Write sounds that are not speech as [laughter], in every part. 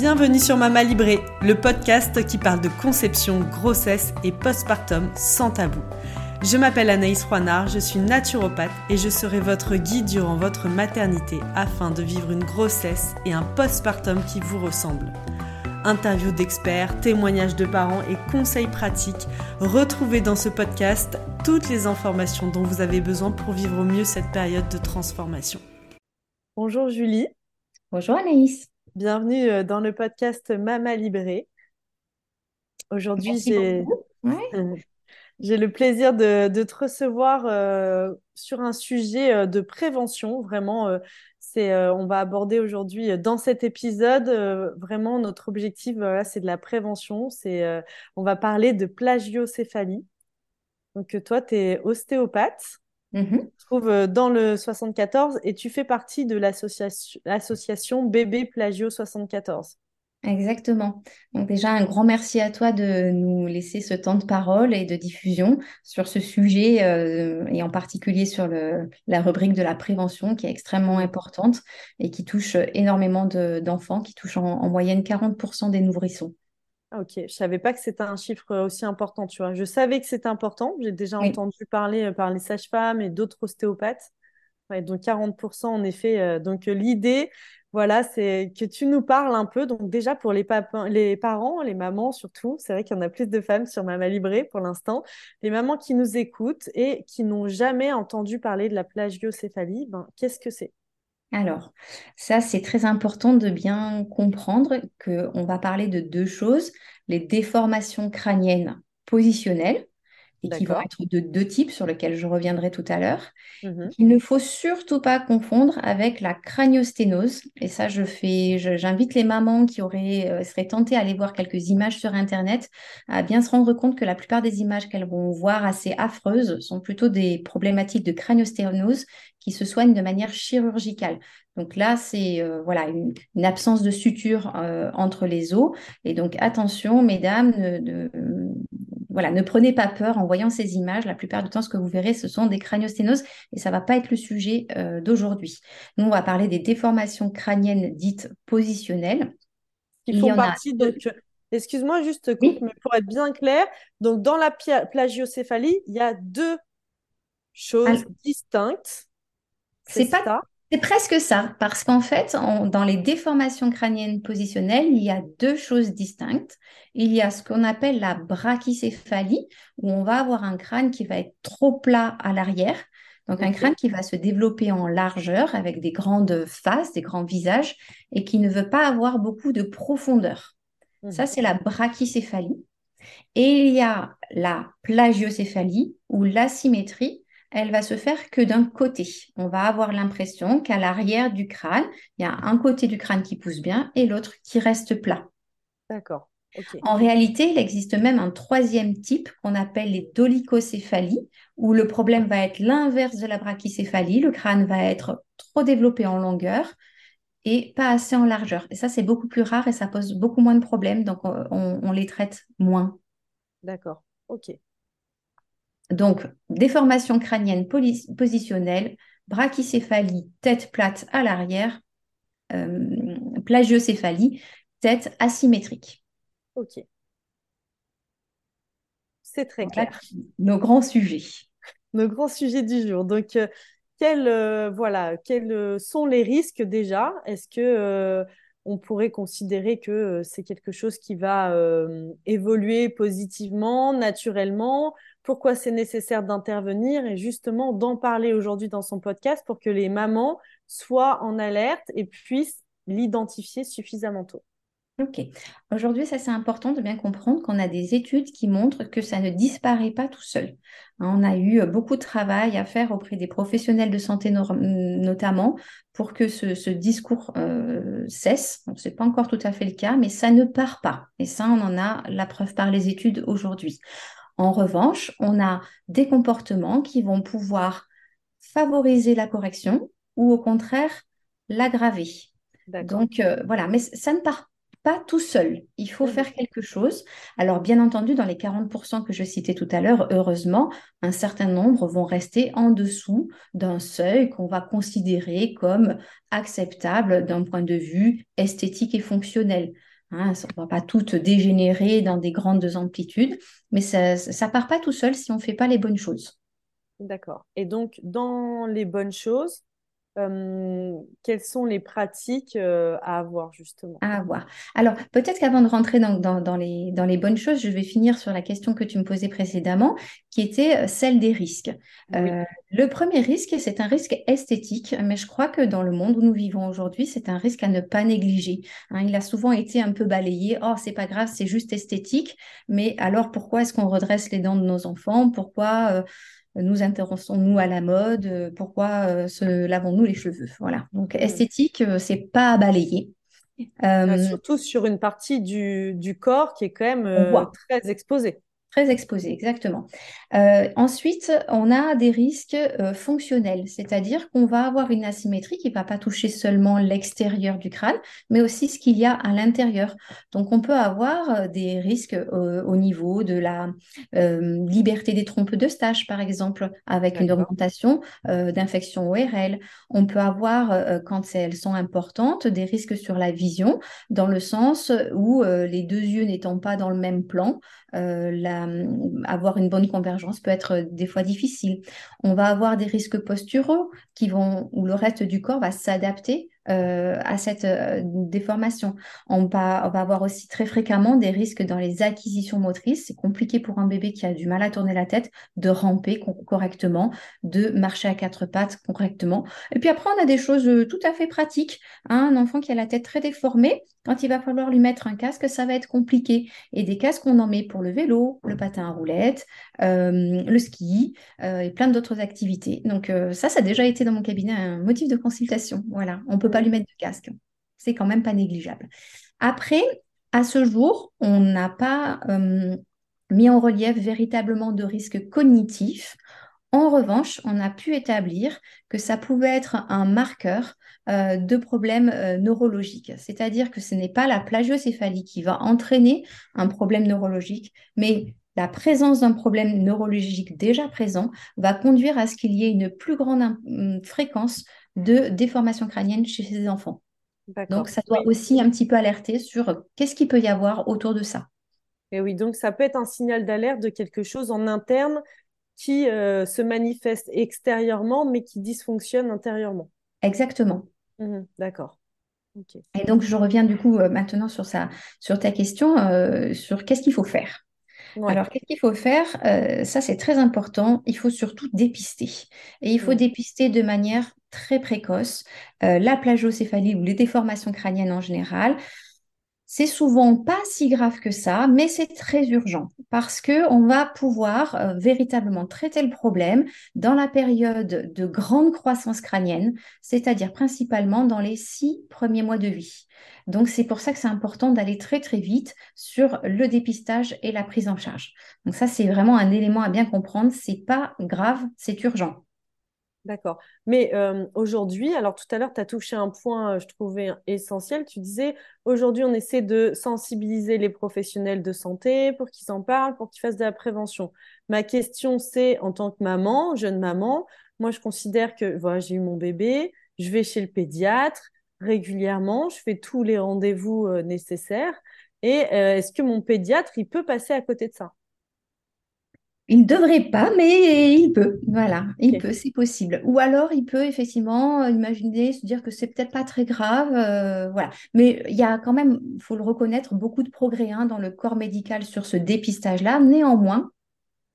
Bienvenue sur Mama Libré, le podcast qui parle de conception, grossesse et postpartum sans tabou. Je m'appelle Anaïs Roinard, je suis naturopathe et je serai votre guide durant votre maternité afin de vivre une grossesse et un postpartum qui vous ressemblent. Interviews d'experts, témoignages de parents et conseils pratiques, retrouvez dans ce podcast toutes les informations dont vous avez besoin pour vivre au mieux cette période de transformation. Bonjour Julie. Bonjour Anaïs. Bienvenue euh, dans le podcast Mama Libré. Aujourd'hui, j'ai le plaisir de, te recevoir euh, sur un sujet euh, de prévention. Vraiment, c'est, on va aborder aujourd'hui dans cet épisode vraiment notre objectif, c'est de la prévention. C'est, on va parler de plagiocéphalie. Donc, toi, tu es ostéopathe. Mm trouve euh, dans le 74 et tu fais partie de l'association Bébé Plagio 74. Exactement. Donc déjà, un grand merci à toi de nous laisser ce temps de parole et de diffusion sur ce sujet euh, et en particulier sur le, la rubrique de la prévention qui est extrêmement importante et qui touche énormément d'enfants, qui touche en, en moyenne 40% des nourrissons. Ah, ok, je savais pas que c'était un chiffre aussi important, tu vois. Je savais que c'était important. J'ai déjà entendu parler euh, par les sages-femmes et d'autres ostéopathes. donc 40% en effet. Euh, donc euh, l'idée, voilà, c'est que tu nous parles un peu. Donc déjà pour les, les parents, les mamans surtout, c'est vrai qu'il y en a plus de femmes sur Mama Libré pour l'instant. Les mamans qui nous écoutent et qui n'ont jamais entendu parler de la plagiocéphalie, ben, qu'est-ce que c'est? Alors, ça, c'est très important de bien comprendre qu'on va parler de deux choses, les déformations crâniennes positionnelles, et qui vont être de deux types sur lesquels je reviendrai tout à l'heure. Mmh Il ne faut surtout pas confondre avec la craniosténose. Et ça, je fais, j'invite les mamans qui auraient, euh, seraient tentées à aller voir quelques images sur Internet à bien se rendre compte que la plupart des images qu'elles vont voir assez affreuses sont plutôt des problématiques de craniosténose qui se soignent de manière chirurgicale. Donc là, c'est euh, voilà une, absence de suture euh, entre les os. Et donc attention, mesdames, ne, voilà, ne prenez pas peur en voyant ces images. La plupart du temps, ce que vous verrez, ce sont des craniosténoses et ça ne va pas être le sujet euh, d'aujourd'hui. Nous, on va parler des déformations crâniennes dites positionnelles. Qui font partie de... Excuse-moi juste, mais pour être bien clair, donc dans la plagiocéphalie, il y a deux choses distinctes. C'est pas ça c'est presque ça, parce qu'en fait, dans les déformations crâniennes positionnelles, il y a deux choses distinctes. Il y a ce qu'on appelle la brachycéphalie, où on va avoir un crâne qui va être trop plat à l'arrière, donc un crâne qui va se développer en largeur avec des grandes faces, des grands visages, et qui ne veut pas avoir beaucoup de profondeur. Ça, mhm. c'est la brachycéphalie. Et il y a la plagiocéphalie, ou l'asymétrie, elle va se faire que d'un côté. On va avoir l'impression qu'à l'arrière du crâne, il y a un côté du crâne qui pousse bien et l'autre qui reste plat. D'accord. En réalité, il existe même un troisième type qu'on appelle les dolicocéphalies, où le problème va être l'inverse de la brachycéphalie. Le crâne va être trop développé en longueur et pas assez en largeur. Et ça, c'est beaucoup plus rare et ça pose beaucoup moins de problèmes, donc on les traite moins. D'accord. Ok. Donc, déformation crânienne positionnelle, brachycéphalie, tête plate à l'arrière, euh, plagiocéphalie, tête asymétrique. Ok. C'est très clair. Nos grands sujets. Nos grands sujets du jour. Donc, euh, quels, euh, voilà, quels sont les risques déjà? Est-ce que on pourrait considérer que c'est quelque chose qui va évoluer positivement, naturellement? Pourquoi c'est nécessaire d'intervenir et justement d'en parler aujourd'hui dans son podcast pour que les mamans soient en alerte et puissent l'identifier suffisamment tôt. Ok. Aujourd'hui, ça c'est important de bien comprendre qu'on a des études qui montrent que ça ne disparaît pas tout seul. Hein, on a eu beaucoup de travail à faire auprès des professionnels de santé notamment pour que ce, discours euh, cesse. Ce n'est pas encore tout à fait le cas, mais ça ne part pas. Et ça, on en a la preuve par les études aujourd'hui. En revanche, on a des comportements qui vont pouvoir favoriser la correction ou au contraire l'aggraver. Donc euh, voilà, mais ça ne part pas tout seul. Il faut mmh. faire quelque chose. Alors bien entendu, dans les 40% que je citais tout à l'heure, heureusement, un certain nombre vont rester en dessous d'un seuil qu'on va considérer comme acceptable d'un point de vue esthétique et fonctionnel. Hein, ça ne va pas tout dégénérer dans des grandes amplitudes, mais ça ne part pas tout seul si on ne fait pas les bonnes choses. D'accord. Et donc, dans les bonnes choses, euh, quelles sont les pratiques euh, à avoir justement? À avoir. Alors, peut-être qu'avant de rentrer dans, dans, les, dans les bonnes choses, je vais finir sur la question que tu me posais précédemment, qui était euh, celle des risques. le premier risque, c'est un risque esthétique, mais je crois que dans le monde où nous vivons aujourd'hui, c'est un risque à ne pas négliger. Hein. il a souvent été un peu balayé. Oh, c'est pas grave, c'est juste esthétique. Mais alors, pourquoi est-ce qu'on redresse les dents de nos enfants? Pourquoi nous intéressons-nous à la mode, euh, pourquoi euh, se lavons-nous les cheveux? Voilà. Donc hmm. esthétique, euh, c'est pas à balayer. surtout sur une partie du, du, corps qui est quand même très exposée. Très exposé, exactement. Euh, ensuite, on a des risques euh, fonctionnels, c'est-à-dire qu'on va avoir une asymétrie qui ne va pas toucher seulement l'extérieur du crâne, mais aussi ce qu'il y a à l'intérieur. Donc, on peut avoir euh, des risques au niveau de la liberté des trompes de stage, par exemple, avec une augmentation d'infection ORL. On peut avoir, quand elles sont importantes, des risques sur la vision, dans le sens où les deux yeux n'étant pas dans le même plan, la avoir une bonne convergence peut être des fois difficile. On va avoir des risques posturaux qui vont, où le reste du corps va s'adapter euh, à cette euh, déformation. On va, on va, avoir aussi très fréquemment des risques dans les acquisitions motrices. C'est compliqué pour un bébé qui a du mal à tourner la tête de ramper correctement, de marcher à quatre pattes correctement. Et puis après, on a des choses euh, tout à fait pratiques. Hein. un enfant qui a la tête très déformée, quand il va falloir lui mettre un casque, ça va être compliqué. Et des casques, on en met pour le vélo, le patin à roulettes, le ski et plein d'autres activités. Donc ça, ça a déjà été dans mon cabinet un motif de consultation. Voilà, on peut pas lui mettre de casque. C'est quand même pas négligeable. Après, à ce jour, on n'a pas euh, mis en relief véritablement de risques cognitifs. En revanche, on a pu établir que ça pouvait être un marqueur euh, de problèmes euh, neurologiques. C'est-à-dire que ce n'est pas la plagiocéphalie qui va entraîner un problème neurologique, mais la présence d'un problème neurologique déjà présent va conduire à ce qu'il y ait une plus grande fréquence de déformation crânienne chez ces enfants. Donc, ça doit aussi un petit peu alerter sur qu'est-ce qu'il peut y avoir autour de ça. Et oui, donc ça peut être un signal d'alerte de quelque chose en interne qui euh, se manifeste extérieurement, mais qui dysfonctionne intérieurement. Exactement. Mmh d'accord. Et donc, je reviens du coup euh, maintenant sur, sur ta question, euh, sur qu'est-ce qu'il faut faire? Alors, qu'est-ce qu'il faut faire? Ça, c'est très important. Il faut surtout dépister. Et il faut dépister de manière très précoce, la plagiocéphalie ou les déformations crâniennes en général, c'est souvent pas si grave que ça, mais c'est très urgent parce que on va pouvoir euh, véritablement traiter le problème dans la période de grande croissance crânienne, c'est-à-dire principalement dans les six premiers mois de vie. Donc c'est pour ça que c'est important d'aller très très vite sur le dépistage et la prise en charge. Donc ça c'est vraiment un élément à bien comprendre. C'est pas grave, c'est urgent. D'accord. Mais euh, aujourd'hui, alors tout à l'heure, tu as touché un point, euh, je trouvais essentiel. Tu disais, aujourd'hui, on essaie de sensibiliser les professionnels de santé pour qu'ils en parlent, pour qu'ils fassent de la prévention. Ma question, c'est, en tant que maman, jeune maman, moi, je considère que voilà, j'ai eu mon bébé, je vais chez le pédiatre régulièrement, je fais tous les rendez-vous euh, nécessaires. Et est-ce que mon pédiatre, il peut passer à côté de ça? Il ne devrait pas, mais il peut. Voilà, il peut, c'est possible. Ou alors, il peut effectivement imaginer, se dire que c'est peut-être pas très grave. Euh, voilà. Mais il y a quand même, il faut le reconnaître, beaucoup de progrès hein, dans le corps médical sur ce dépistage-là. Néanmoins,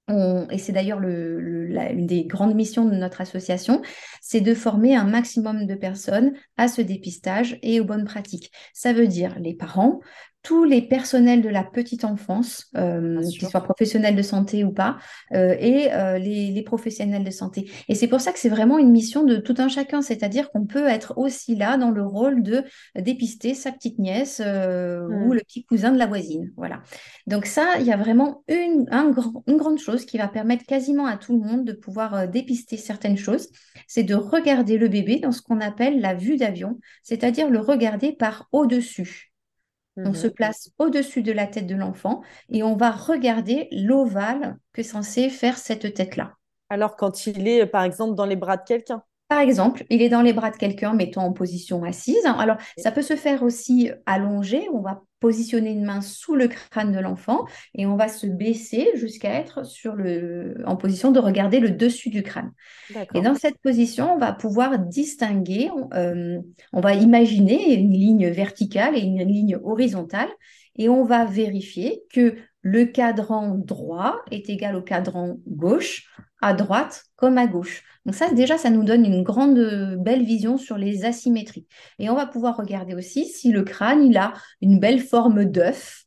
et c'est d'ailleurs le, une des grandes missions de notre association, c'est de former un maximum de personnes à ce dépistage et aux bonnes pratiques. Ça veut dire les parents, tous les personnels de la petite enfance, euh, qu'ils soient professionnels de santé ou pas, euh, et euh, les, professionnels de santé. Et c'est pour ça que c'est vraiment une mission de tout un chacun, c'est-à-dire qu'on peut être aussi là dans le rôle de dépister sa petite nièce ou mmh. le petit cousin de la voisine. Voilà. Donc ça, il y a vraiment une, une grande chose qui va permettre quasiment à tout le monde de pouvoir dépister certaines choses, c'est de regarder le bébé dans ce qu'on appelle la vue d'avion, c'est-à-dire le regarder par au-dessus. On se mhm. place au-dessus de la tête de l'enfant et on va regarder l'ovale que censé faire cette tête-là. Alors quand il est, par exemple, dans les bras de quelqu'un Par exemple, il est dans les bras de quelqu'un, mettons en position assise. Alors, ça peut se faire aussi allongé. On va positionner une main sous le crâne de l'enfant et on va se baisser jusqu'à être sur le, en position de regarder le dessus du crâne. Et dans cette position, on va pouvoir distinguer, euh, on va imaginer une ligne verticale et une ligne horizontale et on va vérifier que le cadran droit est égal au cadran gauche, à droite comme à gauche. Donc ça, déjà, ça nous donne une grande, belle vision sur les asymétries. Et on va pouvoir regarder aussi si le crâne, il a une belle forme d'œuf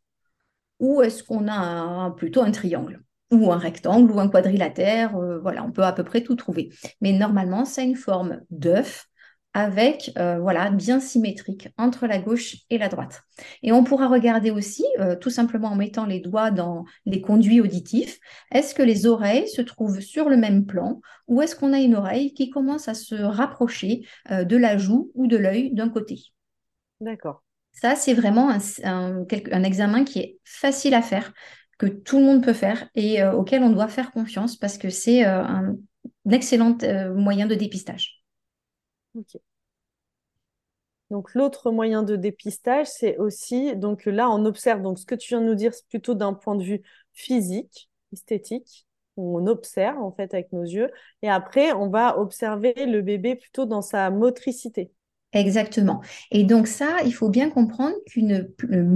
ou est-ce qu'on a plutôt un triangle ou un rectangle ou un quadrilatère. Euh, voilà, on peut à peu près tout trouver. Mais normalement, c'est une forme d'œuf avec, euh, voilà, bien symétrique entre la gauche et la droite. Et on pourra regarder aussi, euh, tout simplement en mettant les doigts dans les conduits auditifs, est-ce que les oreilles se trouvent sur le même plan ou est-ce qu'on a une oreille qui commence à se rapprocher euh, de la joue ou de l'œil d'un côté? D'accord. Ça, c'est vraiment un, un, examen qui est facile à faire, que tout le monde peut faire et auquel on doit faire confiance parce que c'est un excellent moyen de dépistage. Donc l'autre moyen de dépistage, c'est aussi, donc là on observe, donc ce que tu viens de nous dire, c'est plutôt d'un point de vue physique, esthétique, on observe en fait avec nos yeux, et après on va observer le bébé plutôt dans sa motricité. Exactement. Et donc ça, il faut bien comprendre qu'une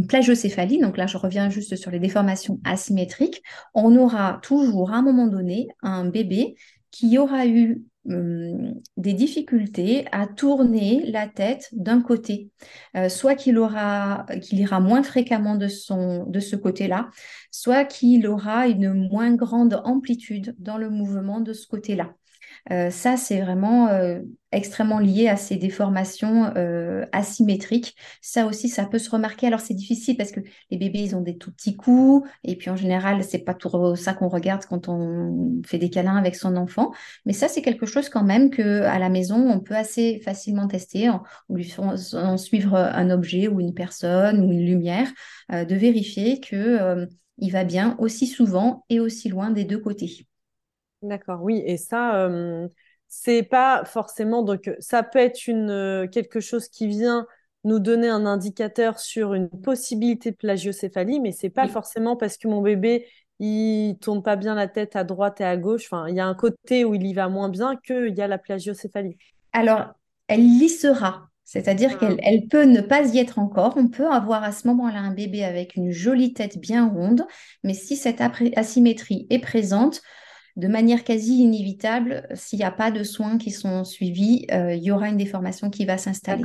plagiocéphalie, donc là je reviens juste sur les déformations asymétriques, on aura toujours à un moment donné un bébé qui aura eu hum, des difficultés à tourner la tête d'un côté, euh, soit qu'il aura qu'il ira moins fréquemment de son de ce côté-là, soit qu'il aura une moins grande amplitude dans le mouvement de ce côté-là. Euh, ça, c'est vraiment euh, extrêmement lié à ces déformations euh, asymétriques. Ça aussi, ça peut se remarquer. Alors, c'est difficile parce que les bébés, ils ont des tout petits coups. Et puis, en général, c'est pas tout ça qu'on regarde quand on fait des câlins avec son enfant. Mais ça, c'est quelque chose quand même que à la maison, on peut assez facilement tester en, lui en suivre un objet ou une personne ou une lumière, de vérifier que il va bien aussi souvent et aussi loin des deux côtés. D'accord, oui, et ça, euh, c'est pas forcément, donc ça peut être une, quelque chose qui vient nous donner un indicateur sur une possibilité de plagiocéphalie, mais c'est pas forcément parce que mon bébé il tourne pas bien la tête à droite et à gauche. Enfin, il y a un côté où il y va moins bien qu'il y a la plagiocéphalie. Alors, elle y sera. C'est-à-dire ah. qu'elle peut ne pas y être encore. On peut avoir à ce moment-là un bébé avec une jolie tête bien ronde, mais si cette asymétrie est présente, de manière quasi inévitable, s'il n'y a pas de soins qui sont suivis, euh, il y aura une déformation qui va s'installer.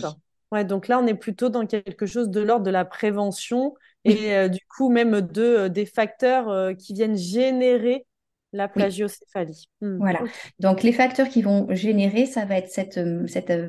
Ouais, donc là, on est plutôt dans quelque chose de l'ordre de la prévention et euh, du coup même de, euh, des facteurs qui viennent générer la plagiocéphalie. Hmm. Voilà. Donc, les facteurs qui vont générer, ça va être cette, euh, cette euh,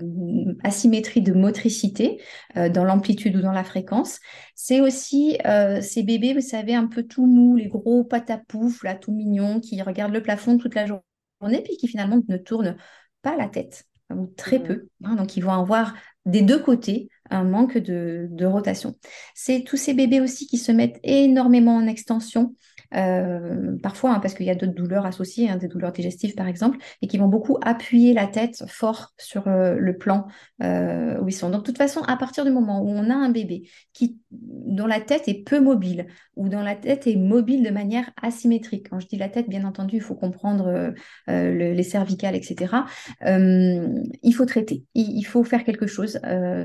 asymétrie de motricité euh, dans l'amplitude ou dans la fréquence. C'est aussi ces bébés, vous savez, un peu tout mous, les gros patapouf, là, tout mignons, qui regardent le plafond toute la journée, puis qui finalement ne tournent pas la tête, ou très hmm. peu. Hein. donc, ils vont avoir des deux côtés un manque de, de rotation. C'est tous ces bébés aussi qui se mettent énormément en extension. Euh, parfois hein, parce qu'il y a d'autres douleurs associées, hein, des douleurs digestives par exemple, et qui vont beaucoup appuyer la tête fort sur euh, le plan euh, où ils sont. Donc de toute façon, à partir du moment où on a un bébé qui, dont la tête est peu mobile, ou dont la tête est mobile de manière asymétrique, quand je dis la tête, bien entendu, il faut comprendre les cervicales, etc., il faut traiter, il, il, faut faire quelque chose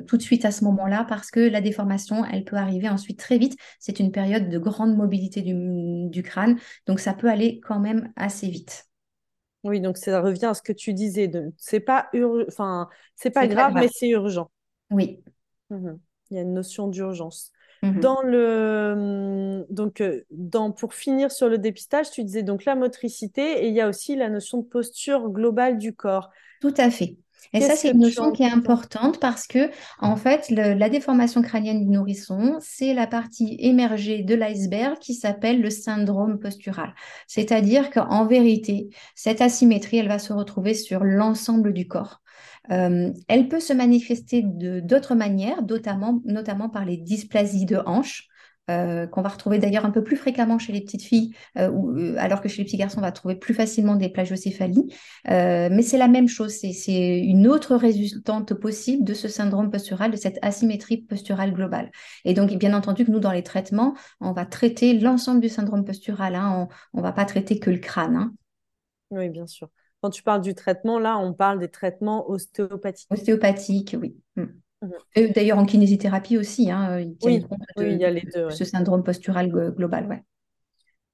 tout de suite à ce moment-là, parce que la déformation, elle peut arriver ensuite très vite. C'est une période de grande mobilité du du crâne. Donc ça peut aller quand même assez vite. Oui, donc ça revient à ce que tu disais. De... C'est pas, enfin, c'est pas grave, mais c'est urgent. Oui. Mhm. Il y a une notion d'urgence. Mhm. Dans le donc euh, dans pour finir sur le dépistage, tu disais donc la motricité et il y a aussi la notion de posture globale du corps. Tout à fait. Et ça, c'est une notion qui est importante parce que, en fait, la déformation crânienne du nourrisson, c'est la partie émergée de l'iceberg qui s'appelle le syndrome postural. C'est-à-dire qu'en vérité, cette asymétrie, elle va se retrouver sur l'ensemble du corps. Euh, elle peut se manifester de d'autres manières, notamment, notamment par les dysplasies de hanches. Euh, qu'on va retrouver d'ailleurs un peu plus fréquemment chez les petites filles, euh, alors que chez les petits garçons, on va trouver plus facilement des plagiocéphalies. mais c'est la même chose, c'est une autre résultante possible de ce syndrome postural, de cette asymétrie posturale globale. Et donc, bien entendu que nous, dans les traitements, on va traiter l'ensemble du syndrome postural, hein. on ne va pas traiter que le crâne. Hein. Oui, bien sûr. Quand tu parles du traitement, là, on parle des traitements ostéopathiques. Ostéopathiques, oui. Mm. Mhm. D'ailleurs, en kinésithérapie aussi, hein, il, oui, il y a les deux, ce syndrome postural global. Ouais.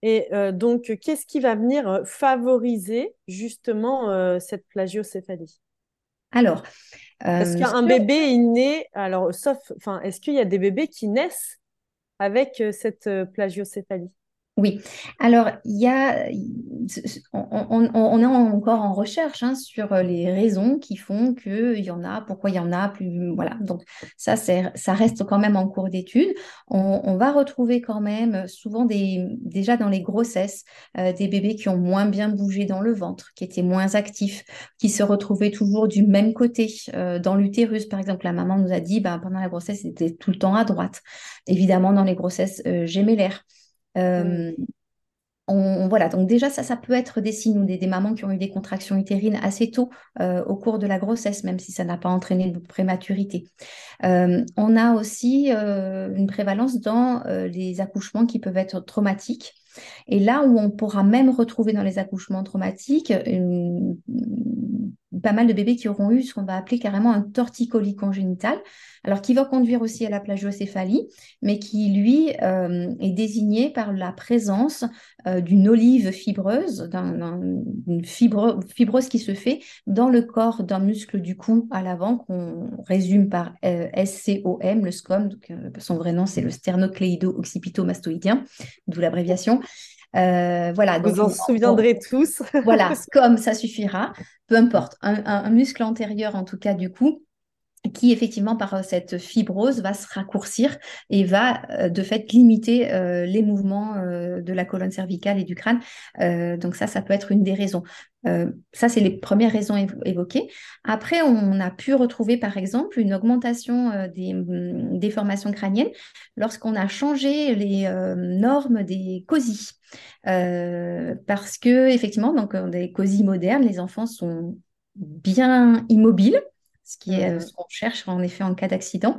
Et euh, donc, qu'est-ce qui va venir euh, favoriser justement euh, cette plagiocéphalie? Alors, est-ce qu'un bébé est né, alors, sauf, enfin, est-ce qu'il y a des bébés qui naissent avec cette plagiocéphalie? Oui, alors il y a, on, est encore en recherche hein, sur les raisons qui font qu'il y en a, pourquoi il y en a, plus voilà. Donc ça, ça reste quand même en cours d'étude. On, va retrouver quand même souvent des, déjà dans les grossesses euh, des bébés qui ont moins bien bougé dans le ventre, qui étaient moins actifs, qui se retrouvaient toujours du même côté euh, dans l'utérus. Par exemple, la maman nous a dit, ben, pendant la grossesse, c'était tout le temps à droite. Évidemment, dans les grossesses euh, gémellaires. Euh, on, voilà, donc déjà ça, ça peut être des signes ou des, mamans qui ont eu des contractions utérines assez tôt euh, au cours de la grossesse, même si ça n'a pas entraîné de prématurité. Euh, on a aussi une prévalence dans les accouchements qui peuvent être traumatiques. Et là où on pourra même retrouver dans les accouchements traumatiques pas mal de bébés qui auront eu ce qu'on va appeler carrément un torticolis congénital, alors qui va conduire aussi à la plagiocéphalie, mais qui lui euh, est désigné par la présence euh, d'une olive fibreuse, d'une fibrose qui se fait dans le corps d'un muscle du cou à l'avant qu'on résume par euh, SCOM, le SCOM, son vrai nom c'est le sternocléido-occipito-mastoïdien, d'où l'abréviation. Euh, voilà. Vous en souviendrez tous. voilà, [laughs] comme ça suffira, peu importe. Un, muscle antérieur, en tout cas, du coup, qui effectivement par cette fibrose va se raccourcir et va euh, de fait limiter euh, les mouvements de la colonne cervicale et du crâne. donc ça, ça peut être une des raisons. Euh, ça, c'est les premières raisons évoquées. Après, on a pu retrouver, par exemple, une augmentation euh, des mm, déformations crâniennes lorsqu'on a changé les euh, normes des COSI. parce que, effectivement, donc, dans des COSI modernes, les enfants sont bien immobiles ce qui est mmh. ce qu'on cherche en effet en cas d'accident,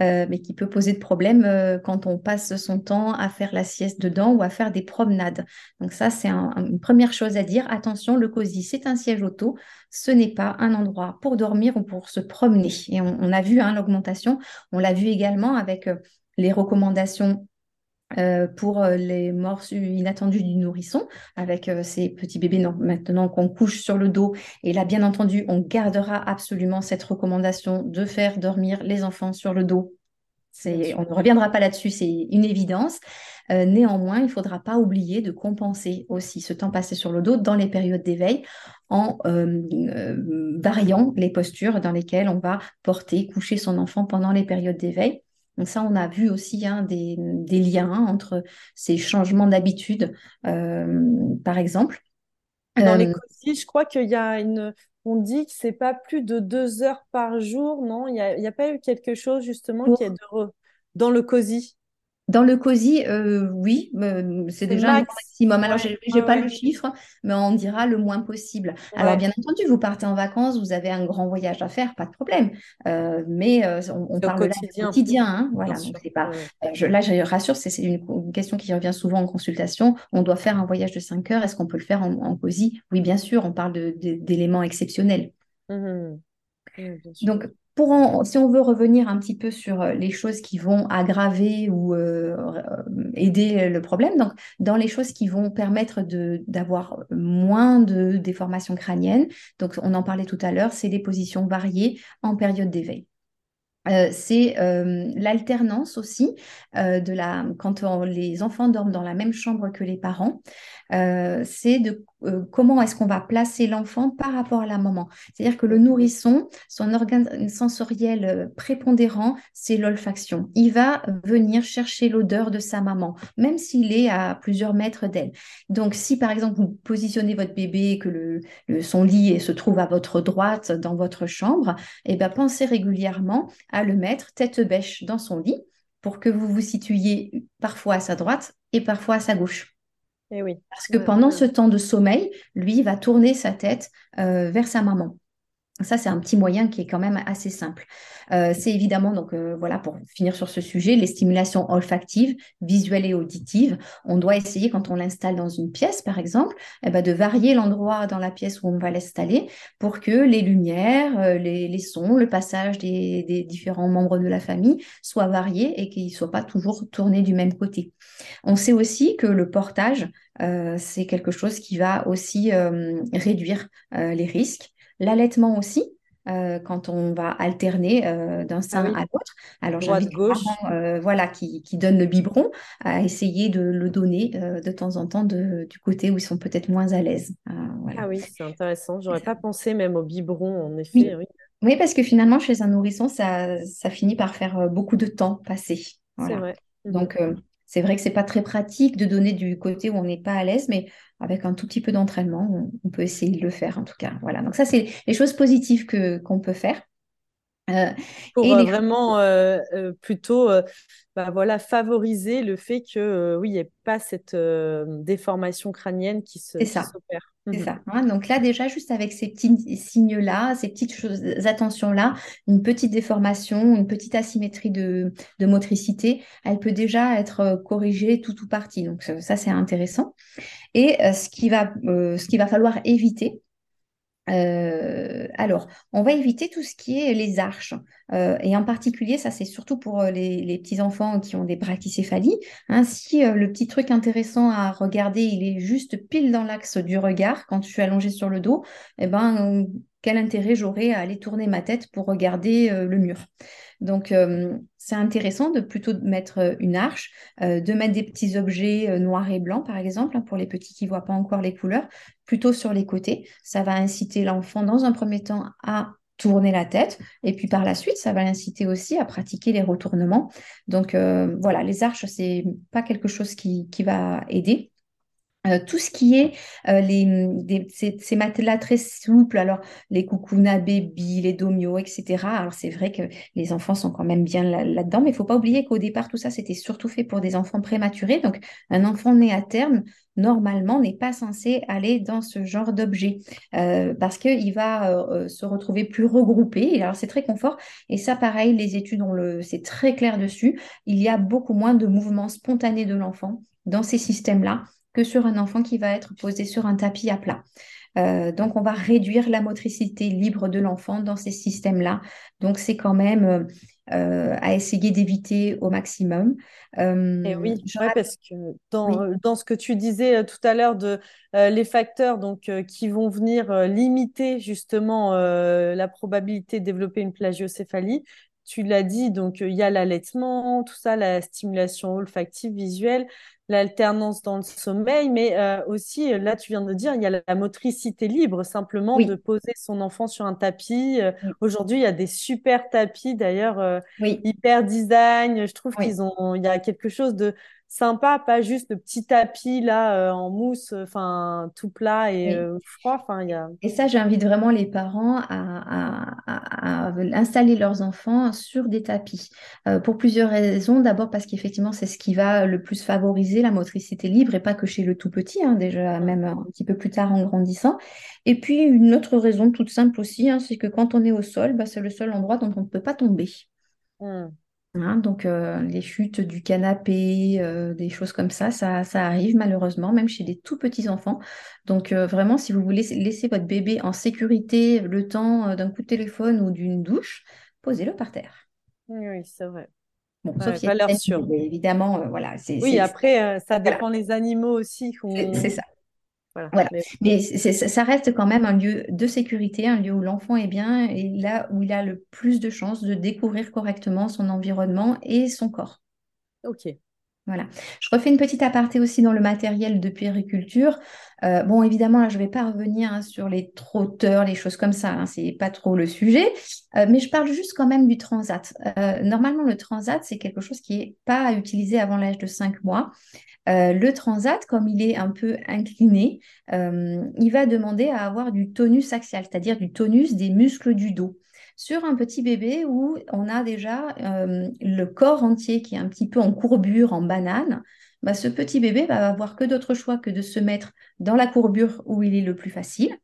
euh, mais qui peut poser de problème euh, quand on passe son temps à faire la sieste dedans ou à faire des promenades. Donc ça, c'est une première chose à dire. Attention, le COSI, c'est un siège auto, ce n'est pas un endroit pour dormir ou pour se promener. Et on, a vu hein, l'augmentation, on l'a vu également avec euh, les recommandations euh, pour euh, les morts inattendues du nourrisson, avec euh, ces petits bébés maintenant qu'on couche sur le dos. Et là, bien entendu, on gardera absolument cette recommandation de faire dormir les enfants sur le dos. On ne reviendra pas là-dessus, c'est une évidence. néanmoins, il ne faudra pas oublier de compenser aussi ce temps passé sur le dos dans les périodes d'éveil en variant les postures dans lesquelles on va porter, coucher son enfant pendant les périodes d'éveil. Donc ça, on a vu aussi hein, des, liens entre ces changements d'habitude, euh, par exemple. Dans les euh, COSI, je crois qu'il y a une... On dit que c'est pas plus de deux heures par jour, non? Il n'y a, pas eu quelque chose justement qui est de dans le COSI dans le COSI, euh, oui, euh, c'est déjà un maximum. Alors, je n'ai pas le chiffre, mais on dira le moins possible. Alors, bien entendu, vous partez en vacances, vous avez un grand voyage à faire, pas de problème. Euh, mais on, parle quotidien. Là, quotidien. Hein, voilà, pas, là, je rassure, c'est une, question qui revient souvent en consultation. On doit faire un voyage de 5 heures. Est-ce qu'on peut le faire en, COSI Oui, bien sûr, on parle d'éléments exceptionnels. Mmh Donc, si on veut revenir un petit peu sur euh, les choses qui vont aggraver ou euh, aider le problème, donc dans les choses qui vont permettre d'avoir moins de déformations crâniennes, donc on en parlait tout à l'heure, c'est des positions variées en période d'éveil. Euh, c'est l'alternance aussi de la quand les enfants dorment dans la même chambre que les parents. C'est de euh, comment est-ce qu'on va placer l'enfant par rapport à la maman. C'est-à-dire que le nourrisson, son organe sensoriel euh, prépondérant, c'est l'olfaction. Il va venir chercher l'odeur de sa maman, même s'il est à plusieurs mètres d'elle. Donc, si par exemple vous positionnez votre bébé et que le, son lit se trouve à votre droite dans votre chambre, eh bien, pensez régulièrement à le mettre tête bêche dans son lit pour que vous vous situiez parfois à sa droite et parfois à sa gauche. Et eh oui. Parce que pendant ce temps de sommeil, lui va tourner sa tête euh, vers sa maman. Ça, c'est un petit moyen qui est quand même assez simple. Euh, c'est évidemment, donc euh, voilà, pour finir sur ce sujet, les stimulations olfactives, visuelles et auditives. On doit essayer, quand on l'installe dans une pièce, par exemple, eh ben, de varier l'endroit dans la pièce où on va l'installer pour que les lumières, euh, les, sons, le passage des, des, différents membres de la famille soient variés et qu'ils ne soient pas toujours tournés du même côté. On sait aussi que le portage, c'est quelque chose qui va aussi réduire les risques. L'allaitement aussi, euh, quand on va alterner euh, d'un sein ah à l'autre. Alors j'invite gauche. Euh, voilà, qui, qui donne le biberon à essayer de le donner de temps en temps de, du côté où ils sont peut-être moins à l'aise. Ah oui, c'est intéressant. J'aurais pas pensé même au biberon, en effet. Oui. oui. parce que finalement, chez un nourrisson, ça, ça finit par faire beaucoup de temps passé. C'est vrai. Donc, c'est vrai que c'est pas très pratique de donner du côté où on n'est pas à l'aise, mais avec un tout petit peu d'entraînement, on, peut essayer de le faire en tout cas. Voilà. Donc ça, c'est les choses positives que qu'on peut faire. Euh, Pour et euh, vraiment euh, plutôt bah, voilà, favoriser le fait que oui, il n'y ait pas cette déformation crânienne qui se s'opère. C'est mhm. ça. Hein. Donc là, déjà, juste avec ces petits signes-là, ces petites choses, attentions-là, une petite déformation, une petite asymétrie de, motricité, elle peut déjà être euh, corrigée tout ou partie. Donc ça, c'est intéressant. Et euh, ce, qui va, euh, ce qu'il va falloir éviter, euh, alors, on va éviter tout ce qui est les arches. Euh, et en particulier, ça c'est surtout pour euh, les, petits-enfants qui ont des brachycéphalies. Hein, si le petit truc intéressant à regarder, il est juste pile dans l'axe du regard quand je suis allongée sur le dos, eh ben, quel intérêt j'aurais à aller tourner ma tête pour regarder le mur donc, c'est intéressant de plutôt mettre une arche, de mettre des petits objets noirs et blancs, par exemple, hein, pour les petits qui ne voient pas encore les couleurs, plutôt sur les côtés. Ça va inciter l'enfant, dans un premier temps, à tourner la tête. Et puis par la suite, ça va l'inciter aussi à pratiquer les retournements. Donc voilà, les arches, c'est pas quelque chose qui va aider. Euh, tout ce qui est euh, les, ces, matelas très souples, alors les Kukuna Baby, les Domio, etc. Alors c'est vrai que les enfants sont quand même bien là-dedans, mais il faut pas oublier qu'au départ, tout ça, c'était surtout fait pour des enfants prématurés. Donc un enfant né à terme, normalement, n'est pas censé aller dans ce genre d'objet euh, parce qu'il va se retrouver plus regroupé. alors c'est très confort. Et ça, pareil, les études, ont le, c'est très clair dessus. Il y a beaucoup moins de mouvements spontanés de l'enfant dans ces systèmes-là que sur un enfant qui va être posé sur un tapis à plat. Euh, donc, on va réduire la motricité libre de l'enfant dans ces systèmes-là. Donc, c'est quand même euh, à essayer d'éviter au maximum. Euh, Et oui, parce que dans, dans, ce que tu disais tout à l'heure de les facteurs donc, qui vont venir limiter justement la probabilité de développer une plagiocéphalie, tu l'as dit, donc il y a l'allaitement, tout ça, la stimulation olfactive, visuelle, l'alternance dans le sommeil, mais euh, aussi, là, tu viens de dire, il y a la, motricité libre, simplement de poser son enfant sur un tapis. Euh, aujourd'hui, il y a des super tapis, d'ailleurs, euh, hyper design. Je trouve qu'ils ont, il y a quelque chose de sympa, pas juste le petit tapis là en mousse, enfin tout plat et froid. Enfin, y a... Et ça, j'invite vraiment les parents à, à, installer leurs enfants sur des tapis pour plusieurs raisons. D'abord parce qu'effectivement, c'est ce qui va le plus favoriser la motricité libre et pas que chez le tout petit, hein, déjà même un petit peu plus tard en grandissant. Et puis une autre raison toute simple aussi, hein, c'est que quand on est au sol, bah, c'est le seul endroit dont on ne peut pas tomber. Hmm. Hein, donc euh, les chutes du canapé, euh, des choses comme ça, ça, ça, arrive malheureusement, même chez des tout petits enfants. Donc euh, vraiment, si vous voulez laisser votre bébé en sécurité le temps d'un coup de téléphone ou d'une douche, posez-le par terre. Oui, c'est vrai. Bon, sauf si valeur sûre. Évidemment, voilà. Oui, après, ça dépend les animaux aussi. C'est ça. Voilà. Mais, ça reste quand même un lieu de sécurité, un lieu où l'enfant est bien et là où il a le plus de chances de découvrir correctement son environnement et son corps. Ok. Voilà. Je refais une petite aparté aussi dans le matériel de puériculture. Euh, bon, évidemment, là, je ne vais pas revenir hein, sur les trotteurs, les choses comme ça. Hein, Ce n'est pas trop le sujet. Euh, mais je parle juste quand même du transat. Euh, normalement, le transat, c'est quelque chose qui n'est pas à utiliser avant l'âge de 5 mois. le transat, comme il est un peu incliné, il va demander à avoir du tonus axial, c'est-à-dire du tonus des muscles du dos. Sur un petit bébé où on a déjà le corps entier qui est un petit peu en courbure, en banane, bah, ce petit bébé va avoir que d'autres choix que de se mettre dans la courbure où il est le plus facile.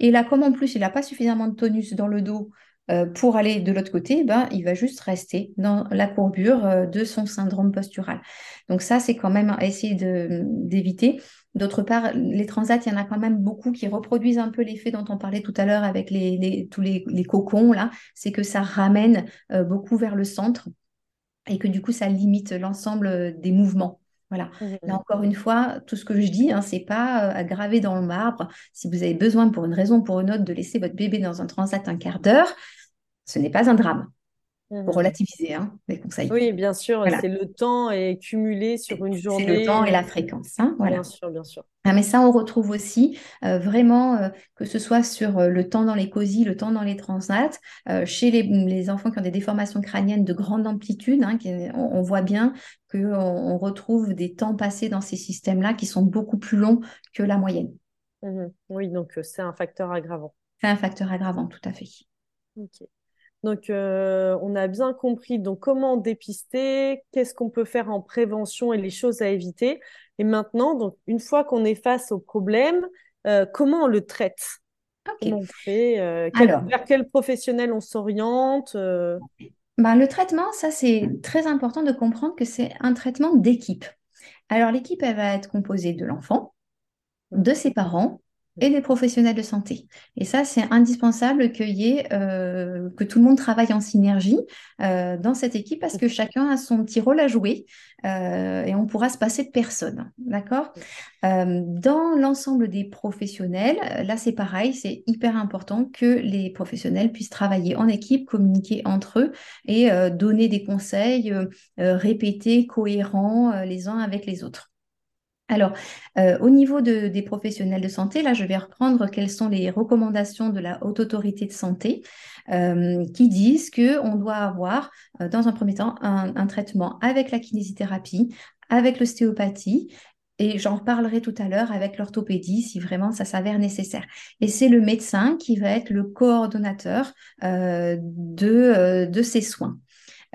Et là, comme en plus, il n'a pas suffisamment de tonus dans le dos euh, pour aller de l'autre côté, ben, il va juste rester dans la courbure euh, de son syndrome postural. Donc ça, c'est quand même à essayer d'éviter. D'autre part, les transats, il y en a quand même beaucoup qui reproduisent un peu l'effet dont on parlait tout à l'heure avec les, tous les, cocons, là. C'est que ça ramène euh, beaucoup vers le centre et que du coup, ça limite l'ensemble des mouvements. Voilà. Mmh, Là encore une fois, tout ce que je dis, hein, c'est pas euh, gravé dans le marbre. Si vous avez besoin pour une raison ou pour une autre de laisser votre bébé dans un transat un quart d'heure, ce n'est pas un drame. Pour mmh. relativiser hein, les conseils. Oui, bien sûr, c'est le temps et cumulé sur une journée. C'est le temps et la fréquence. Hein, voilà. Bien sûr, bien sûr. Ah, mais ça, on retrouve aussi euh, vraiment, euh, que ce soit sur euh, le temps dans les COSI, le temps dans les transats, chez les, enfants qui ont des déformations crâniennes de grande amplitude, hein, on, voit bien qu'on on retrouve des temps passés dans ces systèmes-là qui sont beaucoup plus longs que la moyenne. Mmh oui, donc c'est un facteur aggravant. C'est un facteur aggravant, tout à fait. Ok. Donc, euh, on a bien compris donc comment dépister, qu'est-ce qu'on peut faire en prévention et les choses à éviter. Et maintenant, donc une fois qu'on est face au problème, euh, comment on le traite? Comment on fait euh, Vers quel professionnel on s'oriente ben, Le traitement, ça c'est très important de comprendre que c'est un traitement d'équipe. Alors l'équipe, elle va être composée de l'enfant, de ses parents, et des professionnels de santé. Et ça, c'est indispensable qu'il y ait, euh, que tout le monde travaille en synergie euh, dans cette équipe parce que chacun a son petit rôle à jouer euh, et on pourra se passer de personne. D'accord? Dans l'ensemble des professionnels, là, c'est pareil, c'est hyper important que les professionnels puissent travailler en équipe, communiquer entre eux et donner des conseils répétés, cohérents les uns avec les autres. Alors, euh, au niveau des professionnels de santé, là, je vais reprendre quelles sont les recommandations de la Haute Autorité de Santé euh, qui disent qu'on doit avoir, euh, dans un premier temps, un, traitement avec la kinésithérapie, avec l'ostéopathie, et j'en reparlerai tout à l'heure avec l'orthopédie si vraiment ça s'avère nécessaire. Et c'est le médecin qui va être le coordonnateur de ces soins.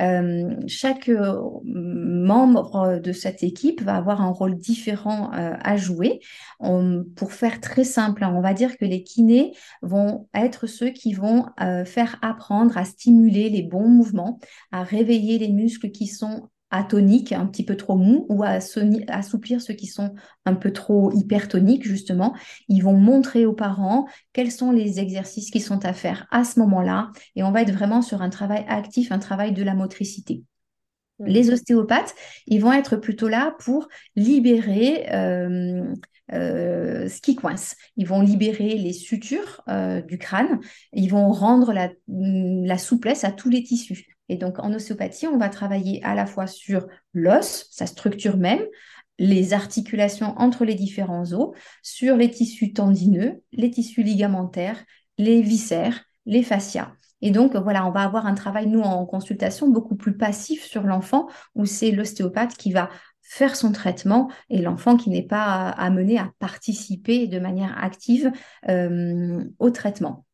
Euh, chaque euh, membre de cette équipe va avoir un rôle différent euh, à jouer. pour faire très simple, hein, on va dire que les kinés vont être ceux qui vont faire apprendre à stimuler les bons mouvements, à réveiller les muscles qui sont atoniques, un petit peu trop mous, ou à assouplir ceux qui sont un peu trop hypertoniques, justement. Ils vont montrer aux parents quels sont les exercices qui sont à faire à ce moment-là. Et on va être vraiment sur un travail actif, un travail de la motricité. Mmh. Les ostéopathes, ils vont être plutôt là pour libérer euh, euh, ce qui coince. Ils vont libérer les sutures euh, du crâne, ils vont rendre la souplesse à tous les tissus. Et donc, en ostéopathie, on va travailler à la fois sur l'os, sa structure même, les articulations entre les différents os, sur les tissus tendineux, les tissus ligamentaires, les viscères, les fascias. Et donc, voilà, on va avoir un travail, nous, en consultation, beaucoup plus passif sur l'enfant, où c'est l'ostéopathe qui va faire son traitement et l'enfant qui n'est pas amené à participer de manière active euh, au traitement.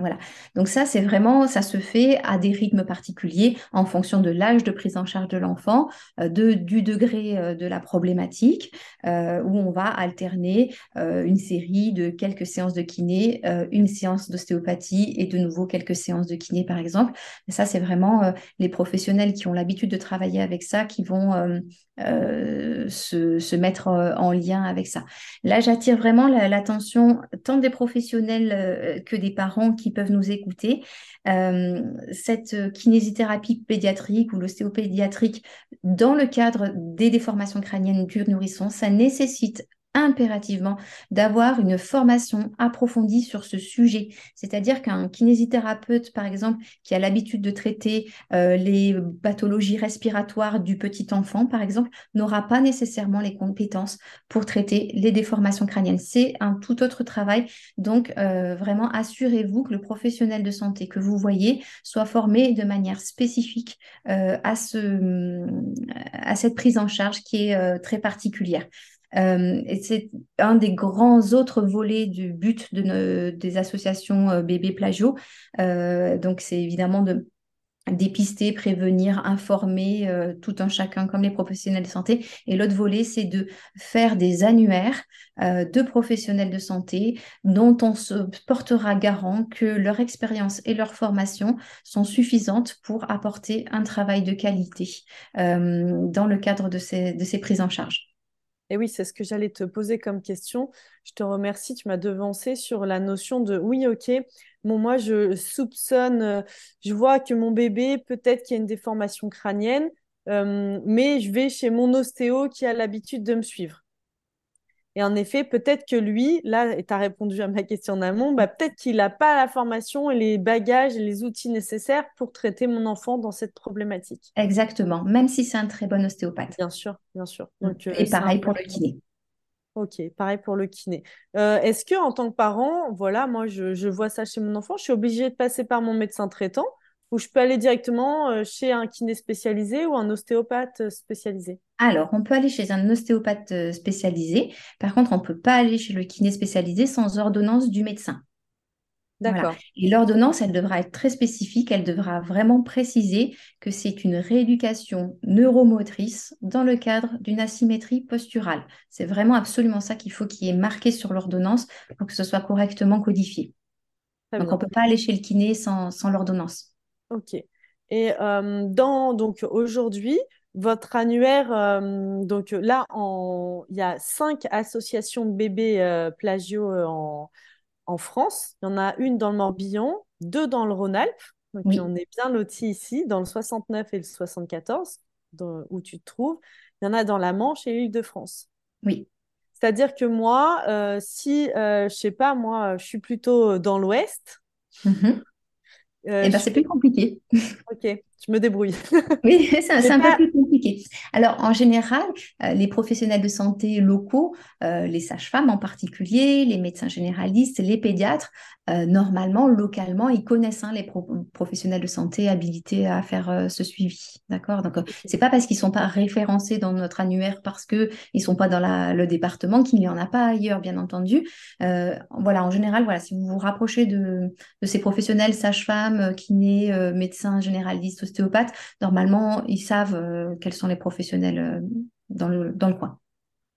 Voilà. Donc ça, c'est vraiment, ça se fait à des rythmes particuliers en fonction de l'âge de prise en charge de l'enfant, euh, de, du degré euh, de la problématique, euh, où on va alterner une série de quelques séances de kiné, une séance d'ostéopathie et de nouveau quelques séances de kiné, par exemple. ça, c'est vraiment les professionnels qui ont l'habitude de travailler avec ça qui vont se, se, mettre en lien avec ça. Là, j'attire vraiment l'attention tant des professionnels que des parents qui peuvent nous écouter. Euh, cette kinésithérapie pédiatrique ou l'ostéopédiatrique dans le cadre des déformations crâniennes du nourrisson, ça nécessite impérativement d'avoir une formation approfondie sur ce sujet. C'est-à-dire qu'un kinésithérapeute, par exemple, qui a l'habitude de traiter euh, les pathologies respiratoires du petit enfant, par exemple, n'aura pas nécessairement les compétences pour traiter les déformations crâniennes. C'est un tout autre travail. Donc, euh, vraiment, assurez-vous que le professionnel de santé que vous voyez soit formé de manière spécifique euh, à, ce, à cette prise en charge qui est très particulière. Et c'est un des grands autres volets du but de des associations bébés plagio. donc, c'est évidemment de dépister, prévenir, informer euh, tout un chacun comme les professionnels de santé. Et l'autre volet, c'est de faire des annuaires euh, de professionnels de santé dont on se portera garant que leur expérience et leur formation sont suffisantes pour apporter un travail de qualité euh, dans le cadre de ces prises en charge. Et oui, c'est ce que j'allais te poser comme question. Je te remercie, tu m'as devancé sur la notion de oui, ok, bon, moi je soupçonne, euh, je vois que mon bébé, peut-être qu'il y a une déformation crânienne, euh, mais je vais chez mon ostéo qui a l'habitude de me suivre. Et en effet, peut-être que lui, là, et tu as répondu à ma question en amont, bah, peut-être qu'il n'a pas la formation et les bagages et les outils nécessaires pour traiter mon enfant dans cette problématique. Exactement, même si c'est un très bon ostéopathe. Bien sûr, bien sûr. Donc, et euh, pareil pour le kiné. Ok, pareil pour le kiné. Euh, est-ce que en tant que parent, voilà, moi je, je, vois ça chez mon enfant, je suis obligée de passer par mon médecin traitant ou je peux aller directement euh, chez un kiné spécialisé ou un ostéopathe spécialisé? Alors, on peut aller chez un ostéopathe euh, spécialisé. Par contre, on ne peut pas aller chez le kiné spécialisé sans ordonnance du médecin. D'accord. Et l'ordonnance, elle devra être très spécifique. Elle devra vraiment préciser que c'est une rééducation neuromotrice dans le cadre d'une asymétrie posturale. C'est vraiment absolument ça qu'il faut qu'il y ait marqué sur l'ordonnance pour que ce soit correctement codifié. donc, on ne peut pas aller chez le kiné sans, l'ordonnance. Ok. Et euh, dans, donc aujourd'hui, votre annuaire, euh, donc là, il y a cinq associations de bébés euh, plagiaux euh, en, France. Il y en a une dans le Morbihan, deux dans le Rhône-Alpes. Donc on est bien lotis ici, dans le 69 et le 74, où tu te trouves. Il y en a dans la Manche et l'Île-de-France. Oui. C'est-à-dire que moi, si, je sais pas, moi, je suis plutôt dans l'Ouest. Mm-hmm. Eh ben, c'est plus compliqué. Ok, je me débrouille. [laughs] oui, c'est un, peu plus compliqué. Alors, en général, euh, les professionnels de santé locaux, euh, les sages-femmes en particulier, les médecins généralistes, les pédiatres, euh, normalement, localement, ils connaissent hein, les professionnels de santé habilités à faire ce suivi. D'accord? Donc, c'est pas parce qu'ils sont pas référencés dans notre annuaire parce qu'ils ne sont pas dans le département qu'il n'y en a pas ailleurs, bien entendu. voilà, en général, voilà, si vous vous rapprochez de, de ces professionnels, sages-femmes, kinés, médecins généralistes, ostéopathes, normalement, ils savent euh, quels sont les professionnels euh, dans, le, dans le coin.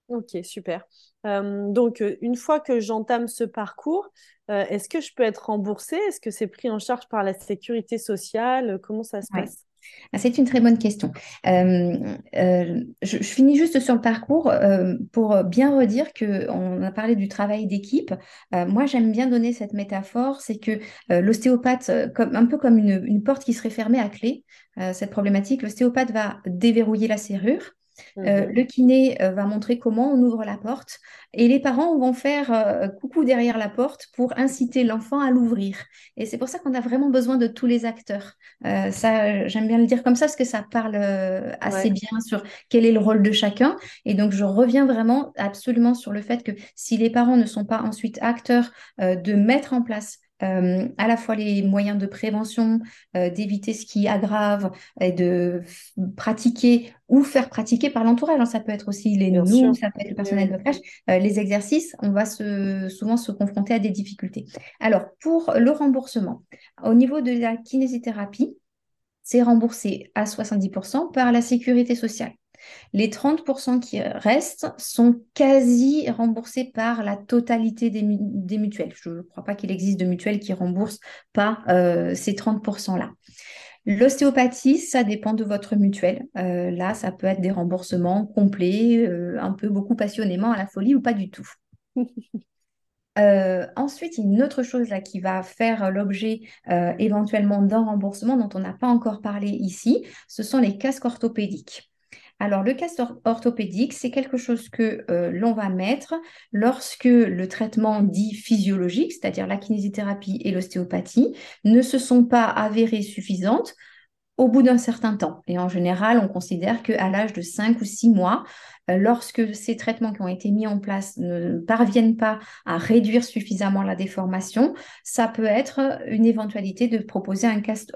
Ok, super. Euh, donc, une fois que j'entame ce parcours, est-ce que je peux être remboursée? Est-ce que c'est pris en charge par la sécurité sociale? Comment ça se passe? Ah, c'est une très bonne question. Euh, euh, je, finis juste sur le parcours euh, pour bien redire que on a parlé du travail d'équipe. moi, j'aime bien donner cette métaphore, c'est que l'ostéopathe, un peu comme une, une, porte qui serait fermée à clé, cette problématique, l'ostéopathe va déverrouiller la serrure. Euh, mhm. le kiné euh, va montrer comment on ouvre la porte et les parents vont faire euh, coucou derrière la porte pour inciter l'enfant à l'ouvrir. Et c'est pour ça qu'on a vraiment besoin de tous les acteurs. ça, j'aime bien le dire comme ça parce que ça parle assez bien sur quel est le rôle de chacun. Et donc, je reviens vraiment absolument sur le fait que si les parents ne sont pas ensuite acteurs de mettre en place euh, à la fois les moyens de prévention, euh, d'éviter ce qui aggrave et de pratiquer ou faire pratiquer par l'entourage. Hein. Ça peut être aussi les nounous, ça peut être le personnel de crèche. Euh, les exercices, on va se, souvent se confronter à des difficultés. Alors, pour le remboursement, au niveau de la kinésithérapie, c'est remboursé à 70% par la sécurité sociale. Les 30% qui restent sont quasi remboursés par la totalité des, mutuelles. Je ne crois pas qu'il existe de mutuelles qui remboursent pas euh, ces 30%-là. L'ostéopathie, ça dépend de votre mutuelle. Euh, là, ça peut être des remboursements complets, euh, un peu beaucoup passionnément à la folie ou pas du tout. [laughs] ensuite, une autre chose là qui va faire l'objet éventuellement d'un remboursement dont on n'a pas encore parlé ici, ce sont les casques orthopédiques. Alors, le casque orthopédique, c'est quelque chose que euh, l'on va mettre lorsque le traitement dit physiologique, c'est-à-dire la kinésithérapie et l'ostéopathie, ne se sont pas avérées suffisantes au bout d'un certain temps. Et en général, on considère qu'à l'âge de 5 ou 6 mois, lorsque ces traitements qui ont été mis en place ne parviennent pas à réduire suffisamment la déformation, ça peut être une éventualité de proposer un casque,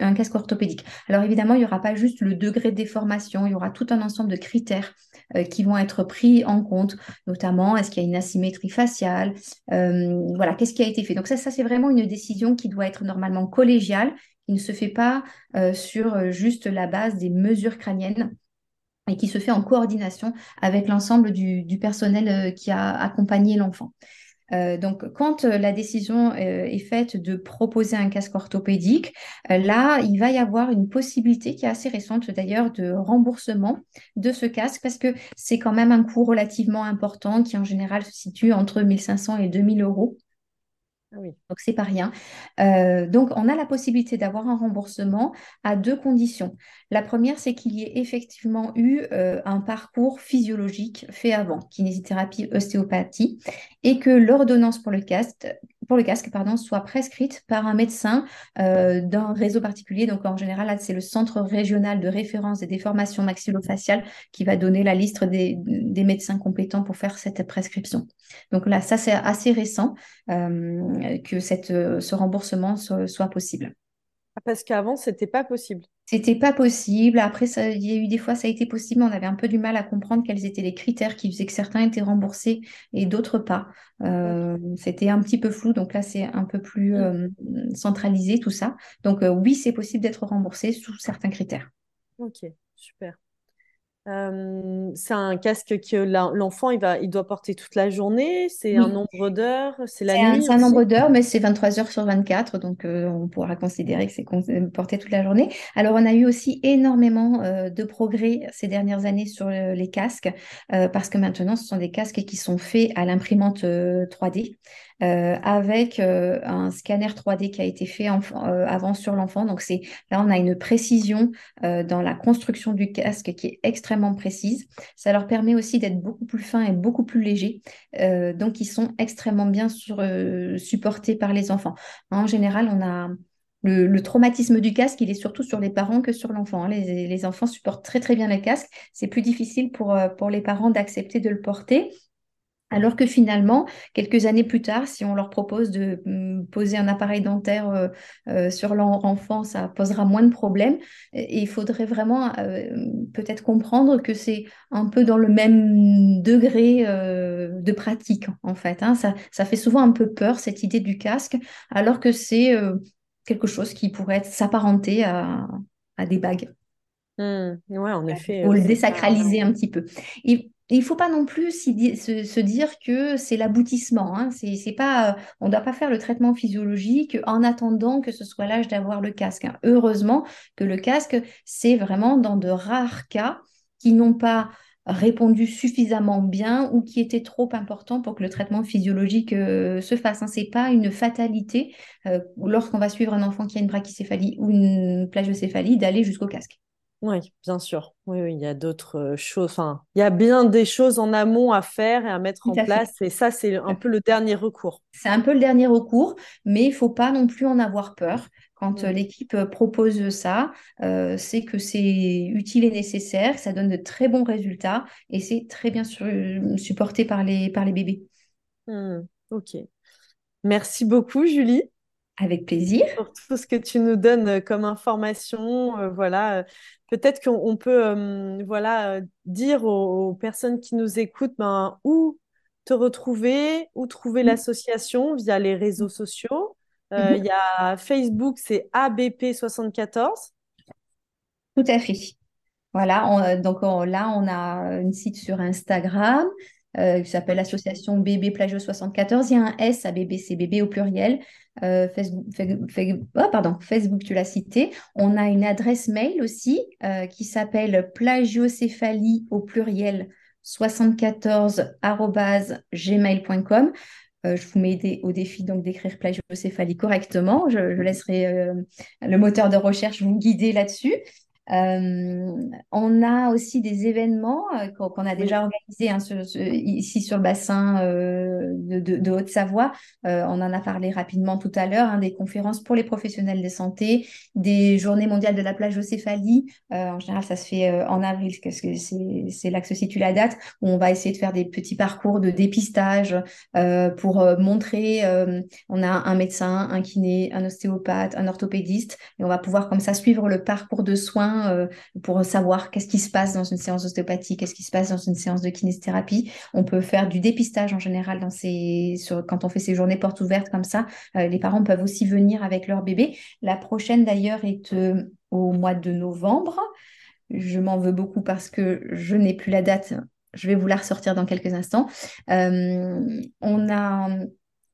un casque orthopédique. Alors évidemment, il n'y aura pas juste le degré de déformation, il y aura tout un ensemble de critères euh, qui vont être pris en compte, notamment est-ce qu'il y a une asymétrie faciale, euh, voilà, qu'est-ce qui a été fait. Donc ça, ça c'est vraiment une décision qui doit être normalement collégiale, qui ne se fait pas sur juste la base des mesures crâniennes et qui se fait en coordination avec l'ensemble du, personnel euh, qui a accompagné l'enfant. Euh, donc, quand euh, la décision est faite de proposer un casque orthopédique, là, il va y avoir une possibilité qui est assez récente d'ailleurs de remboursement de ce casque parce que c'est quand même un coût relativement important qui en général se situe entre 1500 et 2000 euros. Ah oui. Donc, c'est pas rien. Euh, donc, on a la possibilité d'avoir un remboursement à deux conditions. La première, c'est qu'il y ait effectivement eu euh, un parcours physiologique fait avant, kinésithérapie, ostéopathie, et que l'ordonnance pour le casque, pour le casque pardon, soit prescrite par un médecin euh, d'un réseau particulier. Donc, en général, c'est le Centre régional de référence des déformations maxillofaciales qui va donner la liste des, médecins compétents pour faire cette prescription. Donc là, ça, c'est assez récent que cette, euh, ce remboursement soit, possible. Parce qu'avant, c'était pas possible. C'était pas possible. Après, il y a eu des fois, ça a été possible. On avait un peu du mal à comprendre quels étaient les critères qui faisaient que certains étaient remboursés et d'autres pas. Euh, c'était un petit peu flou. Donc là, c'est un peu plus mm. euh, centralisé tout ça. Donc oui, c'est possible d'être remboursé sous certains critères. Ok, super. Euh, c'est un casque que l'enfant il va, il doit porter toute la journée. C'est un nombre d'heures. C'est la nuit. C'est un nombre d'heures, mais c'est 23 heures sur 24, donc euh, on pourra considérer que c'est euh, porté toute la journée. Alors on a eu aussi énormément de progrès ces dernières années sur les casques, parce que maintenant ce sont des casques qui sont faits à l'imprimante 3D. Euh, avec euh, un scanner 3D qui a été fait euh, avant sur l'enfant. Donc là on a une précision dans la construction du casque qui est extrêmement précise. Ça leur permet aussi d'être beaucoup plus fins et beaucoup plus légers. donc ils sont extrêmement bien supportés par les enfants. En général, on a le, traumatisme du casque, il est surtout sur les parents que sur l'enfant. Hein. Les, enfants supportent très très bien le casque. C'est plus difficile pour les parents d'accepter de le porter. Alors que finalement, quelques années plus tard, si on leur propose de mm, poser un appareil dentaire euh, euh, sur leur enfant, ça posera moins de problèmes. Et il faudrait vraiment euh, peut-être comprendre que c'est un peu dans le même degré de pratique, en fait. Hein. Ça, fait souvent un peu peur, cette idée du casque, alors que c'est quelque chose qui pourrait s'apparenter à, des bagues. Mmh. ouais, en effet. Pour le désacraliser un petit peu. Et il ne faut pas non plus se, dire que c'est l'aboutissement. Hein. Euh, on ne doit pas faire le traitement physiologique en attendant que ce soit l'âge d'avoir le casque. Hein. Heureusement que le casque, c'est vraiment dans de rares cas qui n'ont pas répondu suffisamment bien ou qui étaient trop importants pour que le traitement physiologique euh, se fasse. Hein. Ce n'est pas une fatalité euh, lorsqu'on va suivre un enfant qui a une brachycéphalie ou une plagiocéphalie d'aller jusqu'au casque. Oui, bien sûr. Oui, il y a d'autres euh, choses. Enfin, il y a bien des choses en amont à faire et à mettre en place. Et ça, c'est un peu le dernier recours. C'est un peu le dernier recours, mais il ne faut pas non plus en avoir peur. Quand euh, l'équipe euh, propose ça, c'est que c'est utile et nécessaire, ça donne de très bons résultats et c'est très bien supporté par les, par les bébés. Mmh, ok. Merci beaucoup, Julie. Avec plaisir. Pour tout ce que tu nous donnes comme information. voilà, peut-être qu'on peut euh, voilà, dire aux, personnes qui nous écoutent ben, où te retrouver, où trouver mmh. l'association via les réseaux sociaux. Euh, mmh. Il y a Facebook, c'est ABP74. Tout à fait. Voilà, donc là, on a une site sur Instagram euh, qui s'appelle Association Bébé Plagio 74. Il y a un S à bébé, c'est bébé au pluriel. Euh, Facebook, oh, Facebook, tu l'as cité. On a une adresse mail aussi euh, qui s'appelle plagiocéphalie au pluriel 74@gmail.com. Euh, je vous mets au défi donc d'écrire plagiocéphalie correctement. Je laisserai le moteur de recherche vous guider là-dessus. On a aussi des événements qu'on a déjà organisés hein, ici sur le bassin de, Haute-Savoie. on en a parlé rapidement tout à l'heure, hein, des conférences pour les professionnels de santé, des journées mondiales de la plagiocéphalie. en général, ça se fait en avril, parce que c'est là que se situe la date, où on va essayer de faire des petits parcours de dépistage pour montrer, on a un médecin, un kiné, un ostéopathe, un orthopédiste, et on va pouvoir comme ça suivre le parcours de soins euh, pour savoir qu'est-ce qui se passe dans une séance d'ostéopathie, qu'est-ce qui se passe dans une séance de kinésithérapie. On peut faire du dépistage en général dans ces, quand on fait ces journées portes ouvertes comme ça. Euh, les parents peuvent aussi venir avec leur bébé. La prochaine d'ailleurs est euh, au mois de novembre. Je m'en veux beaucoup parce que je n'ai plus la date. Je vais vous la ressortir dans quelques instants. on a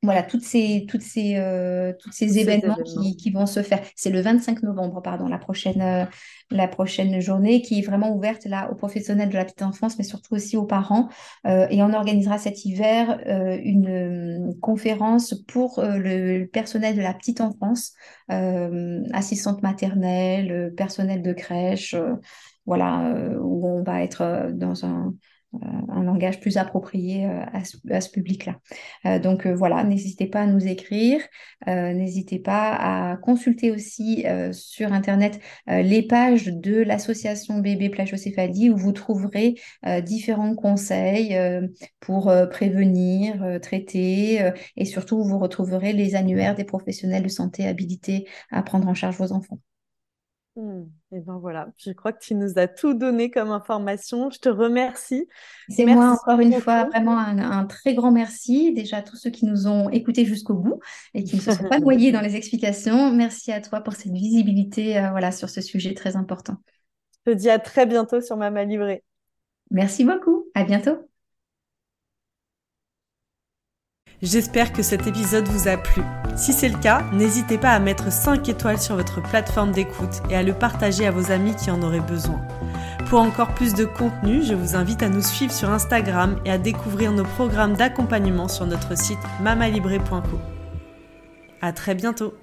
voilà, toutes ces, toutes ces, euh, toutes ces événements, Qui, qui, vont se faire. C'est le 25 novembre, pardon, la prochaine, euh, la prochaine journée qui est vraiment ouverte là aux professionnels de la petite enfance, mais surtout aussi aux parents. Euh, et on organisera cet hiver une conférence pour le personnel de la petite enfance, assistante maternelle, personnel de crèche, voilà, où on va être dans un euh, un langage plus approprié euh, à ce, public-là. Euh, donc voilà, n'hésitez pas à nous écrire, n'hésitez pas à consulter aussi sur Internet les pages de l'association Bébé Plagiocéphalie où vous trouverez différents conseils pour prévenir, traiter et surtout vous retrouverez les annuaires des professionnels de santé habilités à prendre en charge vos enfants. Hmm. Et ben voilà, je crois que tu nous as tout donné comme information. Je te remercie. C'est moi encore une fois vraiment un, très grand merci déjà à tous ceux qui nous ont écoutés jusqu'au bout et qui ne se sont pas noyés dans les explications. Merci à toi pour cette visibilité euh, voilà, sur ce sujet très important. Je te dis à très bientôt sur Mama Livrée. Merci beaucoup. À bientôt. J'espère que cet épisode vous a plu. Si c'est le cas, n'hésitez pas à mettre 5 étoiles sur votre plateforme d'écoute et à le partager à vos amis qui en auraient besoin. Pour encore plus de contenu, je vous invite à nous suivre sur Instagram et à découvrir nos programmes d'accompagnement sur notre site mamalibré.co. À très bientôt!